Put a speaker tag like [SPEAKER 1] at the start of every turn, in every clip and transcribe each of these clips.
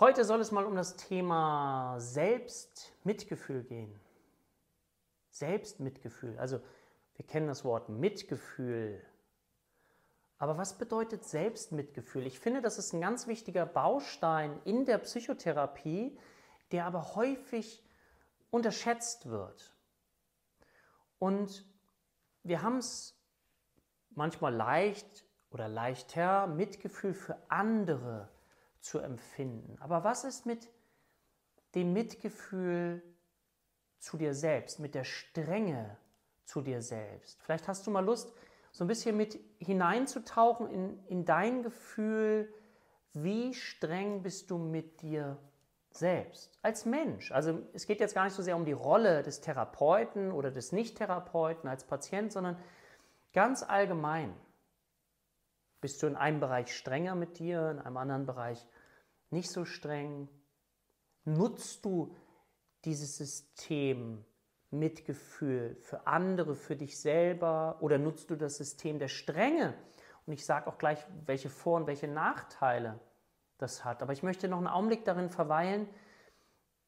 [SPEAKER 1] Heute soll es mal um das Thema Selbstmitgefühl gehen. Selbstmitgefühl. Also wir kennen das Wort Mitgefühl. Aber was bedeutet Selbstmitgefühl? Ich finde, das ist ein ganz wichtiger Baustein in der Psychotherapie, der aber häufig unterschätzt wird. Und wir haben es manchmal leicht oder leichter, Mitgefühl für andere zu empfinden. Aber was ist mit dem Mitgefühl zu dir selbst, mit der Strenge zu dir selbst? Vielleicht hast du mal Lust, so ein bisschen mit hineinzutauchen in, in dein Gefühl, wie streng bist du mit dir selbst, als Mensch. Also es geht jetzt gar nicht so sehr um die Rolle des Therapeuten oder des Nicht-Therapeuten als Patient, sondern ganz allgemein. Bist du in einem Bereich strenger mit dir, in einem anderen Bereich nicht so streng? Nutzt du dieses System Mitgefühl für andere, für dich selber oder nutzt du das System der Strenge? Und ich sage auch gleich, welche Vor- und welche Nachteile das hat. Aber ich möchte noch einen Augenblick darin verweilen,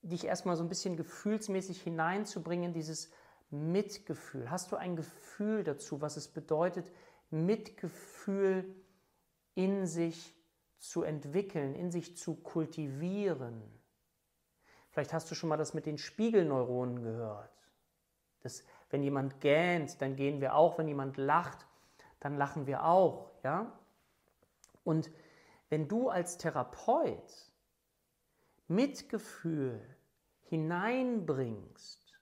[SPEAKER 1] dich erstmal so ein bisschen gefühlsmäßig hineinzubringen, dieses Mitgefühl. Hast du ein Gefühl dazu, was es bedeutet, Mitgefühl in sich zu entwickeln, in sich zu kultivieren. Vielleicht hast du schon mal das mit den Spiegelneuronen gehört. Dass, wenn jemand gähnt, dann gehen wir auch. Wenn jemand lacht, dann lachen wir auch. Ja? Und wenn du als Therapeut Mitgefühl hineinbringst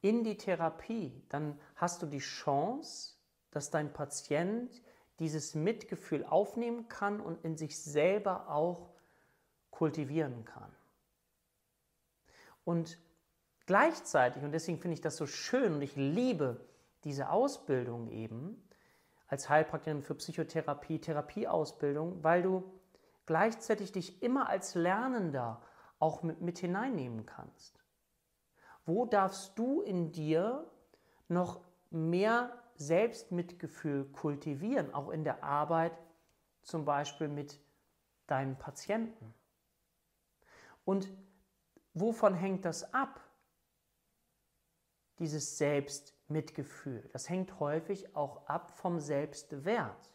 [SPEAKER 1] in die Therapie, dann hast du die Chance, dass dein Patient dieses Mitgefühl aufnehmen kann und in sich selber auch kultivieren kann. Und gleichzeitig, und deswegen finde ich das so schön und ich liebe diese Ausbildung eben als Heilpraktikerin für Psychotherapie, Therapieausbildung, weil du gleichzeitig dich immer als Lernender auch mit, mit hineinnehmen kannst. Wo darfst du in dir noch mehr Selbstmitgefühl kultivieren, auch in der Arbeit zum Beispiel mit deinen Patienten. Und wovon hängt das ab, dieses Selbstmitgefühl? Das hängt häufig auch ab vom Selbstwert.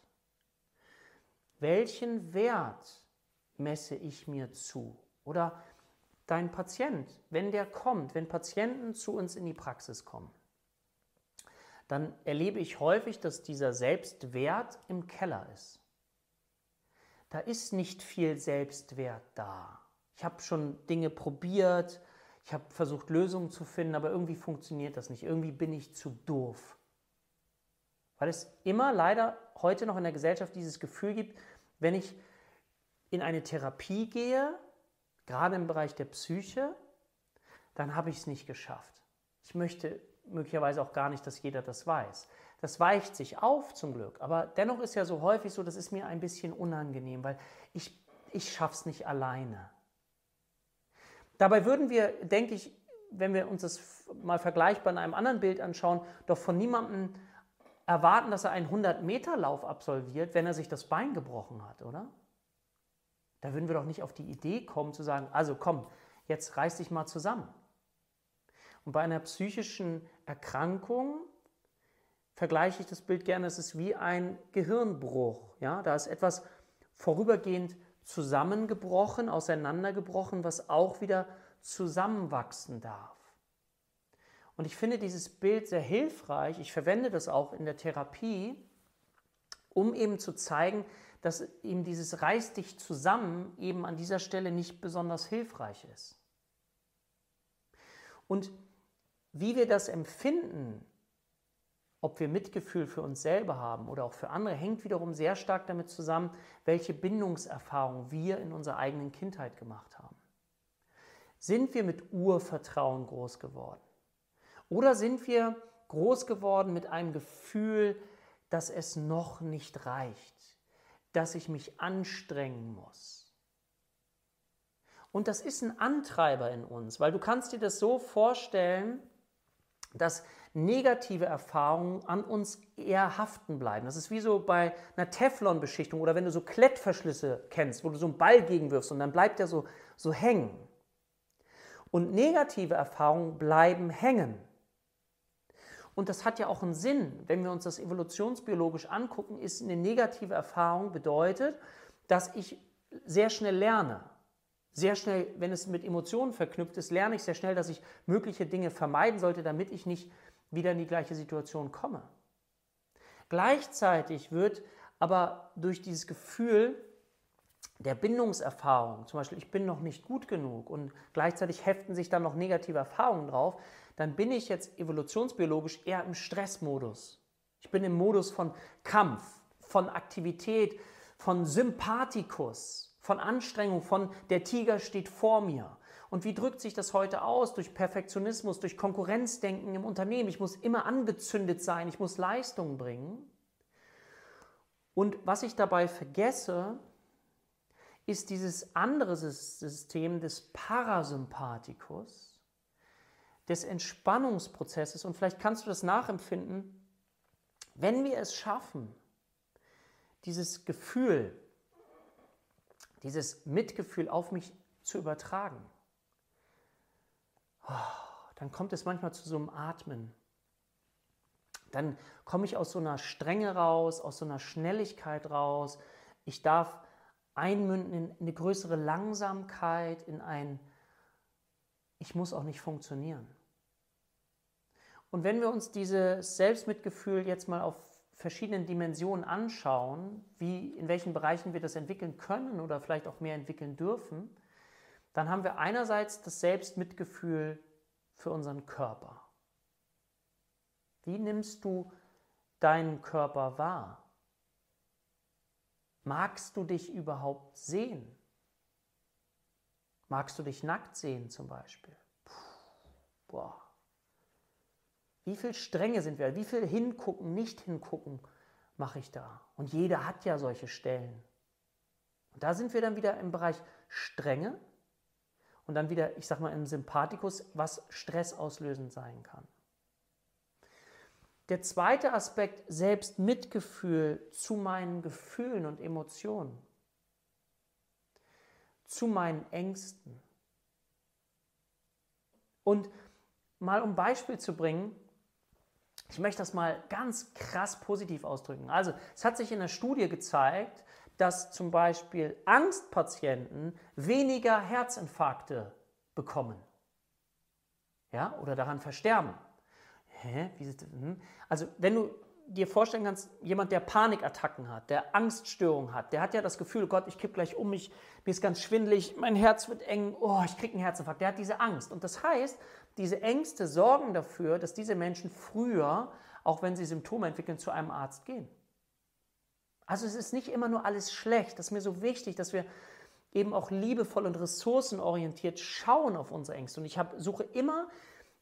[SPEAKER 1] Welchen Wert messe ich mir zu? Oder dein Patient, wenn der kommt, wenn Patienten zu uns in die Praxis kommen, dann erlebe ich häufig, dass dieser Selbstwert im Keller ist. Da ist nicht viel Selbstwert da. Ich habe schon Dinge probiert, ich habe versucht Lösungen zu finden, aber irgendwie funktioniert das nicht. Irgendwie bin ich zu doof. Weil es immer leider heute noch in der Gesellschaft dieses Gefühl gibt, wenn ich in eine Therapie gehe, gerade im Bereich der Psyche, dann habe ich es nicht geschafft. Ich möchte möglicherweise auch gar nicht, dass jeder das weiß. Das weicht sich auf zum Glück, aber dennoch ist ja so häufig so, das ist mir ein bisschen unangenehm, weil ich, ich schaffe es nicht alleine. Dabei würden wir, denke ich, wenn wir uns das mal vergleichbar in einem anderen Bild anschauen, doch von niemandem erwarten, dass er einen 100-Meter-Lauf absolviert, wenn er sich das Bein gebrochen hat, oder? Da würden wir doch nicht auf die Idee kommen zu sagen, also komm, jetzt reiß dich mal zusammen. Und bei einer psychischen Erkrankung vergleiche ich das Bild gerne, es ist wie ein Gehirnbruch. Ja? Da ist etwas vorübergehend zusammengebrochen, auseinandergebrochen, was auch wieder zusammenwachsen darf. Und ich finde dieses Bild sehr hilfreich. Ich verwende das auch in der Therapie, um eben zu zeigen, dass eben dieses Reiß dich zusammen eben an dieser Stelle nicht besonders hilfreich ist. Und wie wir das empfinden, ob wir Mitgefühl für uns selber haben oder auch für andere, hängt wiederum sehr stark damit zusammen, welche Bindungserfahrung wir in unserer eigenen Kindheit gemacht haben. Sind wir mit Urvertrauen groß geworden? Oder sind wir groß geworden mit einem Gefühl, dass es noch nicht reicht, dass ich mich anstrengen muss? Und das ist ein Antreiber in uns, weil du kannst dir das so vorstellen, dass negative Erfahrungen an uns eher haften bleiben. Das ist wie so bei einer Teflonbeschichtung oder wenn du so Klettverschlüsse kennst, wo du so einen Ball gegenwirfst und dann bleibt der so, so hängen. Und negative Erfahrungen bleiben hängen. Und das hat ja auch einen Sinn. Wenn wir uns das evolutionsbiologisch angucken, ist eine negative Erfahrung bedeutet, dass ich sehr schnell lerne. Sehr schnell, wenn es mit Emotionen verknüpft ist, lerne ich sehr schnell, dass ich mögliche Dinge vermeiden sollte, damit ich nicht wieder in die gleiche Situation komme. Gleichzeitig wird aber durch dieses Gefühl der Bindungserfahrung, zum Beispiel ich bin noch nicht gut genug und gleichzeitig heften sich dann noch negative Erfahrungen drauf, dann bin ich jetzt evolutionsbiologisch eher im Stressmodus. Ich bin im Modus von Kampf, von Aktivität, von Sympathikus, von Anstrengung, von der Tiger steht vor mir. Und wie drückt sich das heute aus? Durch Perfektionismus, durch Konkurrenzdenken im Unternehmen. Ich muss immer angezündet sein, ich muss Leistung bringen. Und was ich dabei vergesse, ist dieses andere System des Parasympathikus, des Entspannungsprozesses. Und vielleicht kannst du das nachempfinden, wenn wir es schaffen, dieses Gefühl, dieses Mitgefühl auf mich zu übertragen, dann kommt es manchmal zu so einem Atmen. Dann komme ich aus so einer Strenge raus, aus so einer Schnelligkeit raus. Ich darf einmünden in eine größere Langsamkeit, in ein, ich muss auch nicht funktionieren. Und wenn wir uns dieses Selbstmitgefühl jetzt mal auf verschiedenen Dimensionen anschauen, wie, in welchen Bereichen wir das entwickeln können oder vielleicht auch mehr entwickeln dürfen, dann haben wir einerseits das Selbstmitgefühl für unseren Körper. Wie nimmst du deinen Körper wahr? Magst du dich überhaupt sehen? Magst du dich nackt sehen zum Beispiel? Puh, boah. Wie viel Strenge sind wir? Wie viel hingucken, nicht hingucken mache ich da? Und jeder hat ja solche Stellen. Und da sind wir dann wieder im Bereich Strenge und dann wieder, ich sag mal, im Sympathikus, was stressauslösend sein kann. Der zweite Aspekt, Selbstmitgefühl zu meinen Gefühlen und Emotionen, zu meinen Ängsten. Und mal um Beispiel zu bringen, ich möchte das mal ganz krass positiv ausdrücken. Also, es hat sich in der Studie gezeigt, dass zum Beispiel Angstpatienten weniger Herzinfarkte bekommen. Ja, oder daran versterben. Hä? Hm? Also, wenn du dir vorstellen kannst, jemand, der Panikattacken hat, der Angststörungen hat, der hat ja das Gefühl, Gott, ich kipp gleich um mich, mir ist ganz schwindlig, mein Herz wird eng, oh, ich kriege einen Herzinfarkt. Der hat diese Angst. Und das heißt, diese Ängste sorgen dafür, dass diese Menschen früher, auch wenn sie Symptome entwickeln, zu einem Arzt gehen. Also es ist nicht immer nur alles schlecht. Das ist mir so wichtig, dass wir eben auch liebevoll und ressourcenorientiert schauen auf unsere Ängste. Und ich hab, suche immer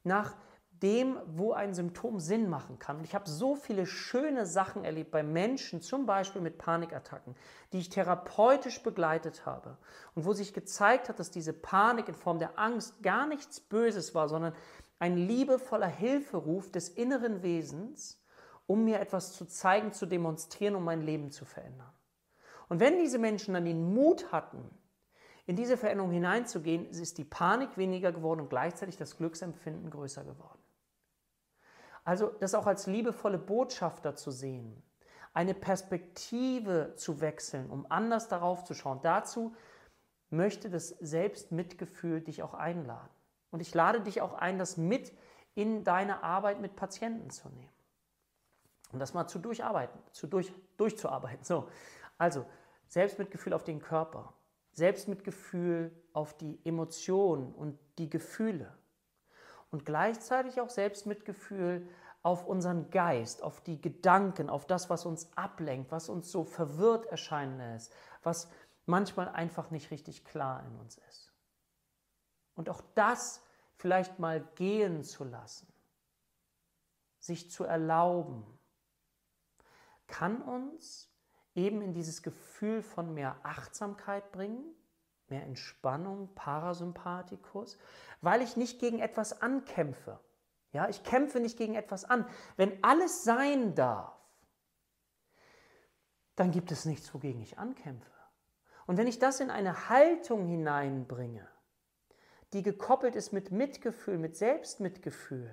[SPEAKER 1] nach dem, wo ein Symptom Sinn machen kann. Und ich habe so viele schöne Sachen erlebt bei Menschen, zum Beispiel mit Panikattacken, die ich therapeutisch begleitet habe und wo sich gezeigt hat, dass diese Panik in Form der Angst gar nichts Böses war, sondern ein liebevoller Hilferuf des inneren Wesens, um mir etwas zu zeigen, zu demonstrieren, um mein Leben zu verändern. Und wenn diese Menschen dann den Mut hatten, in diese Veränderung hineinzugehen, ist die Panik weniger geworden und gleichzeitig das Glücksempfinden größer geworden. Also das auch als liebevolle Botschafter zu sehen, eine Perspektive zu wechseln, um anders darauf zu schauen. Dazu möchte das Selbstmitgefühl dich auch einladen. Und ich lade dich auch ein, das mit in deine Arbeit mit Patienten zu nehmen. Um das mal zu durcharbeiten, zu durch, durchzuarbeiten. So, also Selbstmitgefühl auf den Körper, Selbstmitgefühl auf die Emotionen und die Gefühle und gleichzeitig auch Selbstmitgefühl auf unseren Geist, auf die Gedanken, auf das, was uns ablenkt, was uns so verwirrt erscheinen lässt, was manchmal einfach nicht richtig klar in uns ist. Und auch das vielleicht mal gehen zu lassen, sich zu erlauben, kann uns eben in dieses Gefühl von mehr Achtsamkeit bringen, mehr Entspannung, Parasympathikus, weil ich nicht gegen etwas ankämpfe. Ja, ich kämpfe nicht gegen etwas an. Wenn alles sein darf, dann gibt es nichts, wogegen ich ankämpfe. Und wenn ich das in eine Haltung hineinbringe, die gekoppelt ist mit Mitgefühl, mit Selbstmitgefühl,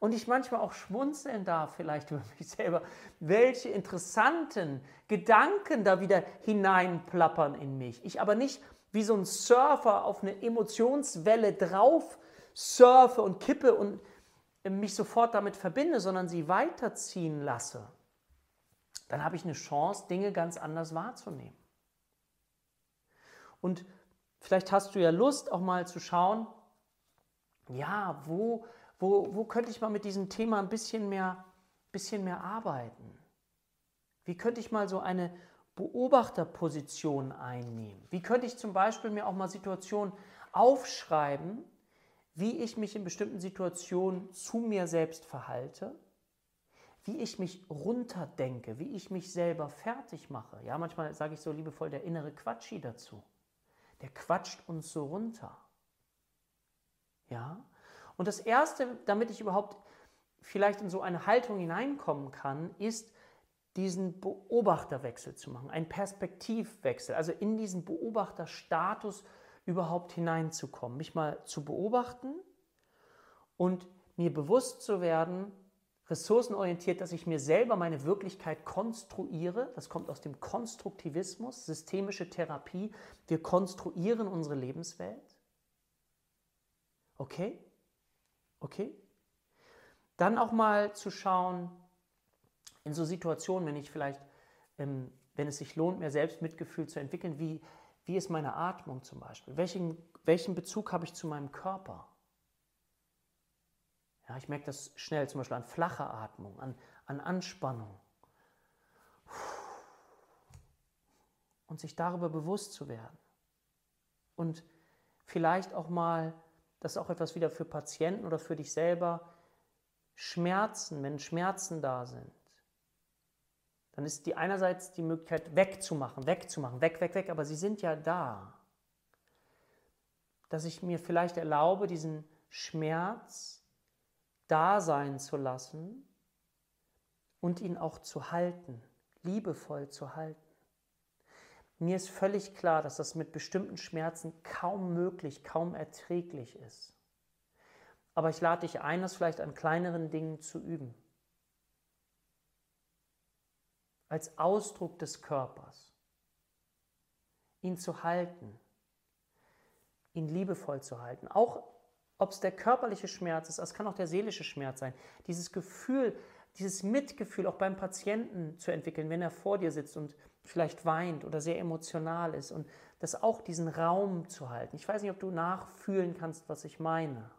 [SPEAKER 1] und ich manchmal auch schmunzeln darf, vielleicht über mich selber, welche interessanten Gedanken da wieder hineinplappern in mich. Ich aber nicht wie so ein Surfer auf eine Emotionswelle drauf surfe und kippe und mich sofort damit verbinde, sondern sie weiterziehen lasse, dann habe ich eine Chance, Dinge ganz anders wahrzunehmen. Und vielleicht hast du ja Lust, auch mal zu schauen, ja, wo, wo, wo könnte ich mal mit diesem Thema ein bisschen mehr, bisschen mehr arbeiten? Wie könnte ich mal so eine Beobachterposition einnehmen? Wie könnte ich zum Beispiel mir auch mal Situationen aufschreiben, wie ich mich in bestimmten Situationen zu mir selbst verhalte, wie ich mich runterdenke, wie ich mich selber fertig mache. Ja, manchmal sage ich so liebevoll der innere Quatschi dazu. Der quatscht uns so runter. Ja? Und das erste, damit ich überhaupt vielleicht in so eine Haltung hineinkommen kann, ist diesen Beobachterwechsel zu machen, einen Perspektivwechsel, also in diesen Beobachterstatus überhaupt hineinzukommen, mich mal zu beobachten und mir bewusst zu werden, ressourcenorientiert, dass ich mir selber meine Wirklichkeit konstruiere. Das kommt aus dem Konstruktivismus, systemische Therapie. Wir konstruieren unsere Lebenswelt. Okay? Okay? Dann auch mal zu schauen, in so Situationen, wenn ich vielleicht, ähm, wenn es sich lohnt, mehr Selbstmitgefühl zu entwickeln, wie, wie ist meine Atmung zum Beispiel? Welchen, welchen Bezug habe ich zu meinem Körper? Ja, ich merke das schnell zum Beispiel an flacher Atmung, an, an Anspannung. Und sich darüber bewusst zu werden. Und vielleicht auch mal, das ist auch etwas wieder für Patienten oder für dich selber, Schmerzen, wenn Schmerzen da sind, dann ist die einerseits die Möglichkeit wegzumachen, wegzumachen, weg, weg, weg, aber sie sind ja da. Dass ich mir vielleicht erlaube, diesen Schmerz da sein zu lassen und ihn auch zu halten, liebevoll zu halten. Mir ist völlig klar, dass das mit bestimmten Schmerzen kaum möglich, kaum erträglich ist. Aber ich lade dich ein, das vielleicht an kleineren Dingen zu üben. als Ausdruck des Körpers. Ihn zu halten, ihn liebevoll zu halten. Auch ob es der körperliche Schmerz ist, es kann auch der seelische Schmerz sein. Dieses Gefühl, dieses Mitgefühl auch beim Patienten zu entwickeln, wenn er vor dir sitzt und vielleicht weint oder sehr emotional ist und das auch diesen Raum zu halten. Ich weiß nicht, ob du nachfühlen kannst, was ich meine.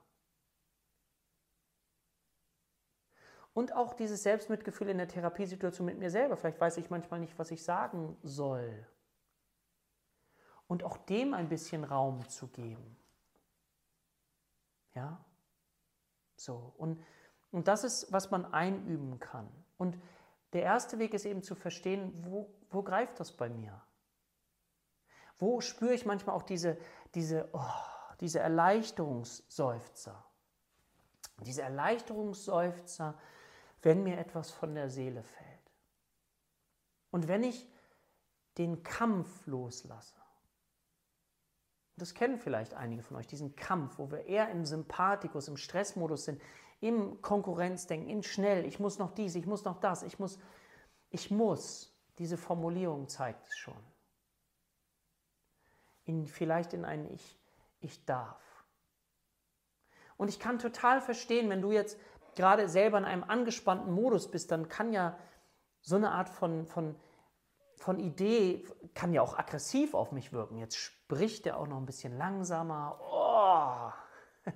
[SPEAKER 1] Und auch dieses Selbstmitgefühl in der Therapiesituation mit mir selber. Vielleicht weiß ich manchmal nicht, was ich sagen soll. Und auch dem ein bisschen Raum zu geben. Ja? So. Und, und das ist, was man einüben kann. Und der erste Weg ist eben zu verstehen, wo, wo greift das bei mir? Wo spüre ich manchmal auch diese, diese, oh, diese Erleichterungsseufzer? Diese Erleichterungsseufzer, wenn mir etwas von der Seele fällt. Und wenn ich den Kampf loslasse. Das kennen vielleicht einige von euch, diesen Kampf, wo wir eher im Sympathikus, im Stressmodus sind, im Konkurrenzdenken, in schnell, ich muss noch dies, ich muss noch das, ich muss, ich muss, diese Formulierung zeigt es schon. In, vielleicht in ein Ich, ich darf. Und ich kann total verstehen, wenn du jetzt gerade selber in einem angespannten Modus bist, dann kann ja so eine Art von, von, von Idee, kann ja auch aggressiv auf mich wirken. Jetzt spricht er auch noch ein bisschen langsamer. Oh.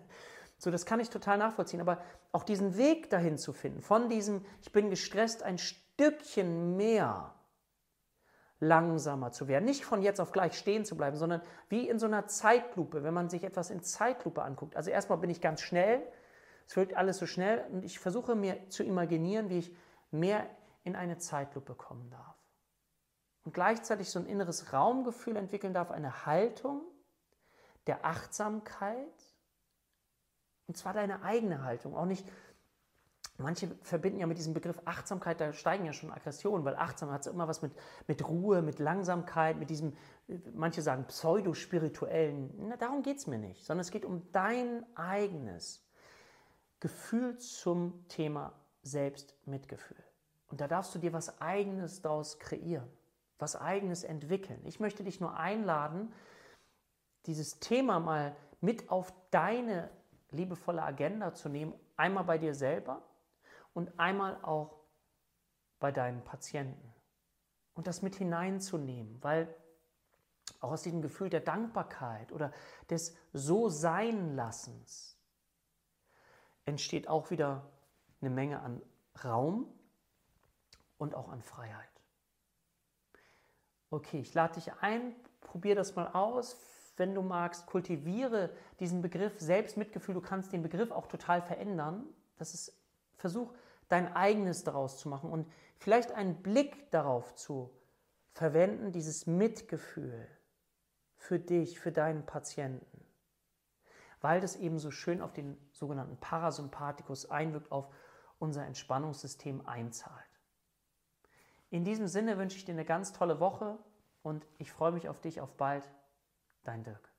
[SPEAKER 1] So, das kann ich total nachvollziehen. Aber auch diesen Weg dahin zu finden, von diesem, ich bin gestresst, ein Stückchen mehr langsamer zu werden. Nicht von jetzt auf gleich stehen zu bleiben, sondern wie in so einer Zeitlupe, wenn man sich etwas in Zeitlupe anguckt. Also erstmal bin ich ganz schnell, es wird alles so schnell und ich versuche mir zu imaginieren, wie ich mehr in eine Zeitlupe kommen darf. Und gleichzeitig so ein inneres Raumgefühl entwickeln darf, eine Haltung der Achtsamkeit Und zwar deine eigene Haltung, auch nicht Manche verbinden ja mit diesem Begriff Achtsamkeit, da steigen ja schon Aggressionen, weil Achtsamkeit hat immer was mit, mit Ruhe, mit Langsamkeit, mit diesem, manche sagen pseudospirituellen. darum geht es mir nicht, sondern es geht um dein eigenes Gefühl zum Thema Selbstmitgefühl. Und da darfst du dir was Eigenes daraus kreieren, was Eigenes entwickeln. Ich möchte dich nur einladen, dieses Thema mal mit auf deine liebevolle Agenda zu nehmen, einmal bei dir selber und einmal auch bei deinen Patienten. Und das mit hineinzunehmen, weil auch aus diesem Gefühl der Dankbarkeit oder des So-Sein-Lassens entsteht auch wieder eine Menge an Raum und auch an Freiheit. Okay, ich lade dich ein, probier das mal aus. Wenn du magst, kultiviere diesen Begriff Selbstmitgefühl. Du kannst den Begriff auch total verändern. Das ist Versuch, dein eigenes daraus zu machen und vielleicht einen Blick darauf zu verwenden, dieses Mitgefühl für dich, für deinen Patienten, weil das eben so schön auf den sogenannten Parasympathikus einwirkt, auf unser Entspannungssystem einzahlt. In diesem Sinne wünsche ich dir eine ganz tolle Woche und ich freue mich auf dich auf bald. Dein Dirk.